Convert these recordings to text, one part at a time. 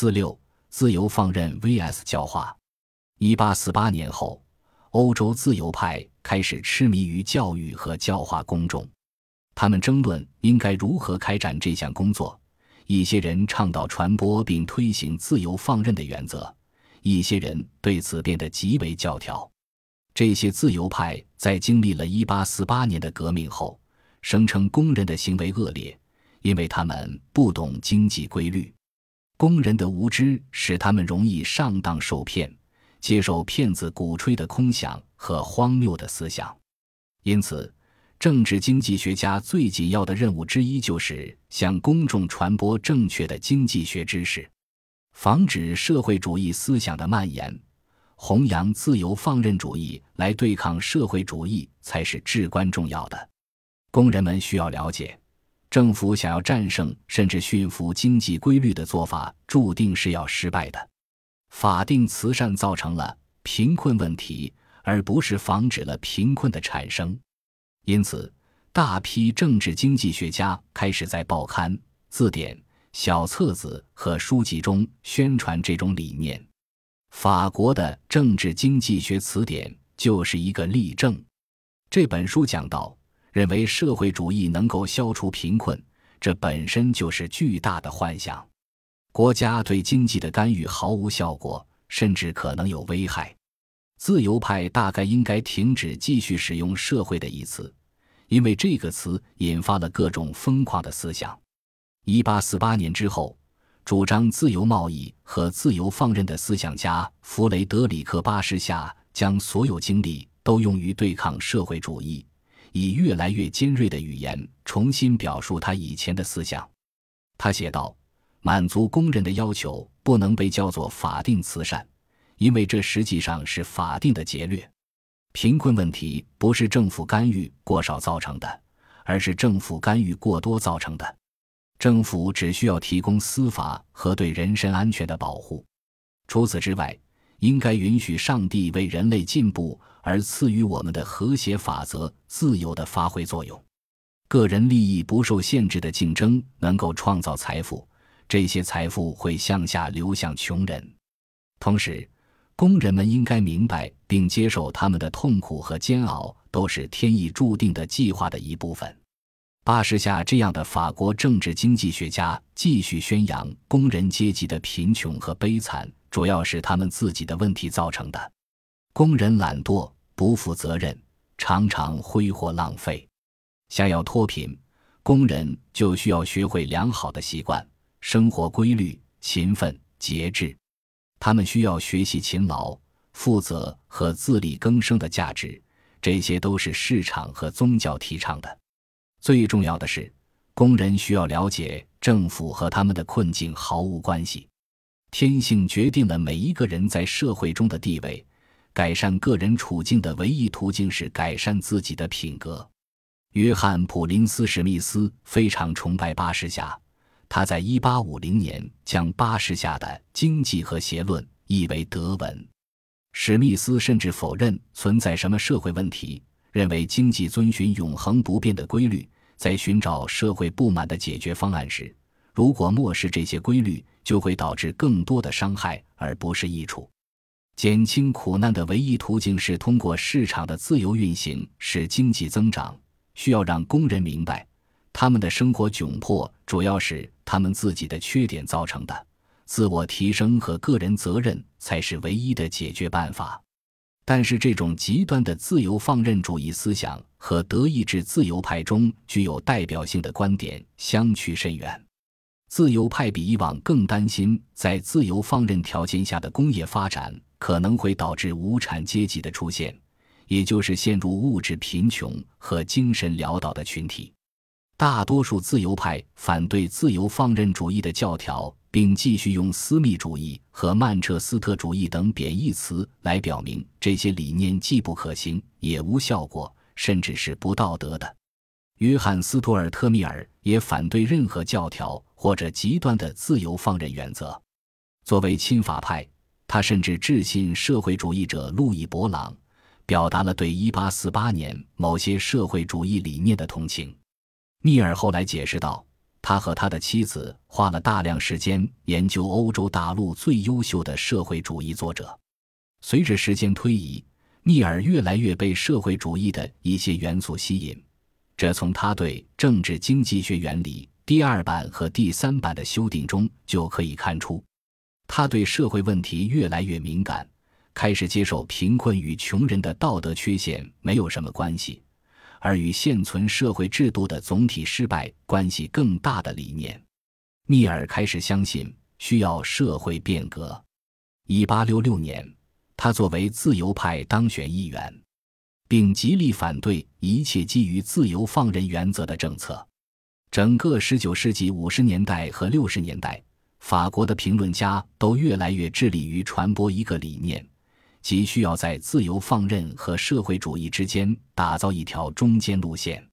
四六自由放任 vs 教化。一八四八年后，欧洲自由派开始痴迷于教育和教化公众，他们争论应该如何开展这项工作。一些人倡导传播并推行自由放任的原则，一些人对此变得极为教条。这些自由派在经历了一八四八年的革命后，声称工人的行为恶劣，因为他们不懂经济规律。工人的无知使他们容易上当受骗，接受骗子鼓吹的空想和荒谬的思想。因此。政治经济学家最紧要的任务之一，就是向公众传播正确的经济学知识，防止社会主义思想的蔓延，弘扬自由放任主义来对抗社会主义才是至关重要的。工人们需要了解，政府想要战胜甚至驯服经济规律的做法，注定是要失败的。法定慈善造成了贫困问题，而不是防止了贫困的产生。因此，大批政治经济学家开始在报刊、字典、小册子和书籍中宣传这种理念。法国的《政治经济学词典》就是一个例证。这本书讲到，认为社会主义能够消除贫困，这本身就是巨大的幻想。国家对经济的干预毫无效果，甚至可能有危害。自由派大概应该停止继续使用“社会”的一词，因为这个词引发了各种疯狂的思想。一八四八年之后，主张自由贸易和自由放任的思想家弗雷德里克巴什夏将所有精力都用于对抗社会主义，以越来越尖锐的语言重新表述他以前的思想。他写道：“满足工人的要求不能被叫做法定慈善。”因为这实际上是法定的劫掠，贫困问题不是政府干预过少造成的，而是政府干预过多造成的。政府只需要提供司法和对人身安全的保护，除此之外，应该允许上帝为人类进步而赐予我们的和谐法则自由的发挥作用。个人利益不受限制的竞争能够创造财富，这些财富会向下流向穷人，同时。工人们应该明白并接受他们的痛苦和煎熬都是天意注定的计划的一部分。巴士夏这样的法国政治经济学家继续宣扬工人阶级的贫穷和悲惨，主要是他们自己的问题造成的。工人懒惰、不负责任，常常挥霍浪费。想要脱贫，工人就需要学会良好的习惯、生活规律、勤奋、节制。他们需要学习勤劳、负责和自力更生的价值，这些都是市场和宗教提倡的。最重要的是，工人需要了解，政府和他们的困境毫无关系。天性决定了每一个人在社会中的地位，改善个人处境的唯一途径是改善自己的品格。约翰·普林斯·史密斯非常崇拜巴士侠。他在一八五零年将巴士下的《经济和谐论》译为德文。史密斯甚至否认存在什么社会问题，认为经济遵循永恒不变的规律。在寻找社会不满的解决方案时，如果漠视这些规律，就会导致更多的伤害而不是益处。减轻苦难的唯一途径是通过市场的自由运行使经济增长。需要让工人明白。他们的生活窘迫，主要是他们自己的缺点造成的。自我提升和个人责任才是唯一的解决办法。但是，这种极端的自由放任主义思想和德意志自由派中具有代表性的观点相去甚远。自由派比以往更担心，在自由放任条件下的工业发展可能会导致无产阶级的出现，也就是陷入物质贫穷和精神潦倒的群体。大多数自由派反对自由放任主义的教条，并继续用私密主义和曼彻斯特主义等贬义词来表明这些理念既不可行也无效果，甚至是不道德的。约翰斯图尔特密尔也反对任何教条或者极端的自由放任原则。作为亲法派，他甚至致信社会主义者路易·勃朗，表达了对1848年某些社会主义理念的同情。密尔后来解释道：“他和他的妻子花了大量时间研究欧洲大陆最优秀的社会主义作者。随着时间推移，密尔越来越被社会主义的一些元素吸引。这从他对《政治经济学原理》第二版和第三版的修订中就可以看出。他对社会问题越来越敏感，开始接受贫困与穷人的道德缺陷没有什么关系。而与现存社会制度的总体失败关系更大的理念，密尔开始相信需要社会变革。一八六六年，他作为自由派当选议员，并极力反对一切基于自由放任原则的政策。整个十九世纪五十年代和六十年代，法国的评论家都越来越致力于传播一个理念。即需要在自由放任和社会主义之间打造一条中间路线。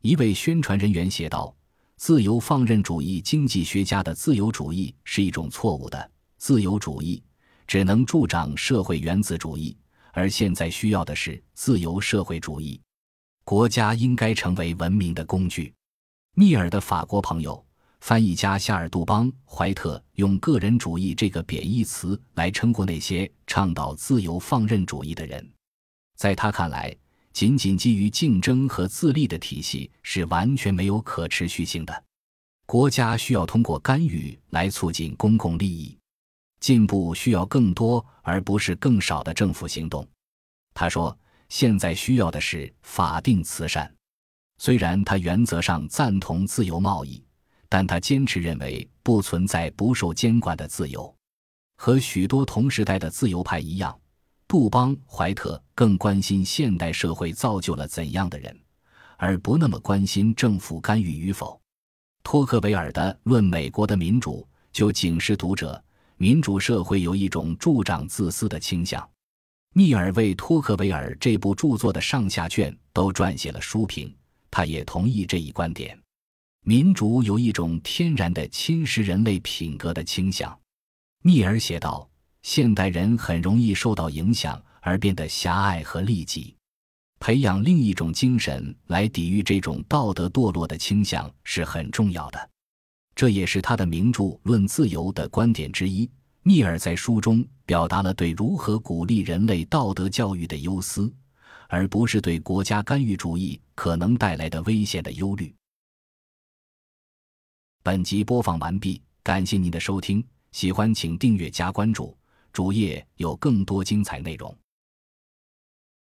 一位宣传人员写道：“自由放任主义经济学家的自由主义是一种错误的自由主义，只能助长社会原子主义，而现在需要的是自由社会主义。国家应该成为文明的工具。”密尔的法国朋友。翻译家夏尔·杜邦·怀特用“个人主义”这个贬义词来称呼那些倡导自由放任主义的人。在他看来，仅仅基于竞争和自立的体系是完全没有可持续性的。国家需要通过干预来促进公共利益，进步需要更多而不是更少的政府行动。他说：“现在需要的是法定慈善。”虽然他原则上赞同自由贸易。但他坚持认为不存在不受监管的自由，和许多同时代的自由派一样，杜邦怀特更关心现代社会造就了怎样的人，而不那么关心政府干预与否。托克维尔的《论美国的民主》就警示读者：民主社会有一种助长自私的倾向。密尔为托克维尔这部著作的上下卷都撰写了书评，他也同意这一观点。民主有一种天然的侵蚀人类品格的倾向，密尔写道：“现代人很容易受到影响而变得狭隘和利己，培养另一种精神来抵御这种道德堕落的倾向是很重要的。”这也是他的名著《论自由》的观点之一。密尔在书中表达了对如何鼓励人类道德教育的忧思，而不是对国家干预主义可能带来的危险的忧虑。本集播放完毕，感谢您的收听，喜欢请订阅加关注，主页有更多精彩内容。